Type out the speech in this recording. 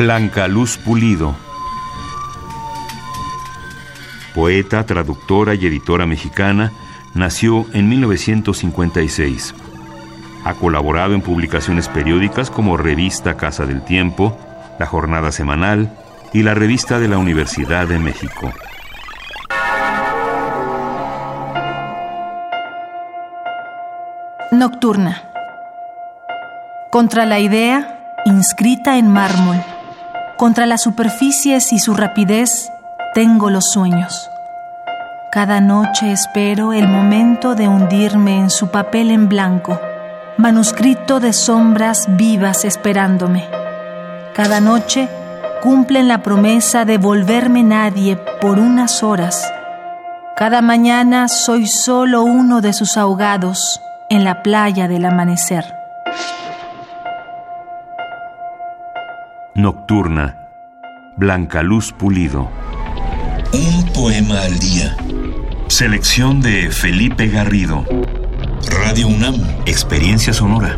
Blanca Luz Pulido. Poeta, traductora y editora mexicana, nació en 1956. Ha colaborado en publicaciones periódicas como Revista Casa del Tiempo, La Jornada Semanal y la Revista de la Universidad de México. Nocturna. Contra la idea, inscrita en mármol, contra las superficies y su rapidez, tengo los sueños. Cada noche espero el momento de hundirme en su papel en blanco manuscrito de sombras vivas esperándome. Cada noche cumplen la promesa de volverme nadie por unas horas. Cada mañana soy solo uno de sus ahogados en la playa del amanecer. Nocturna, Blanca Luz Pulido. Un poema al día. Selección de Felipe Garrido. Radio UNAM. Experiencia sonora.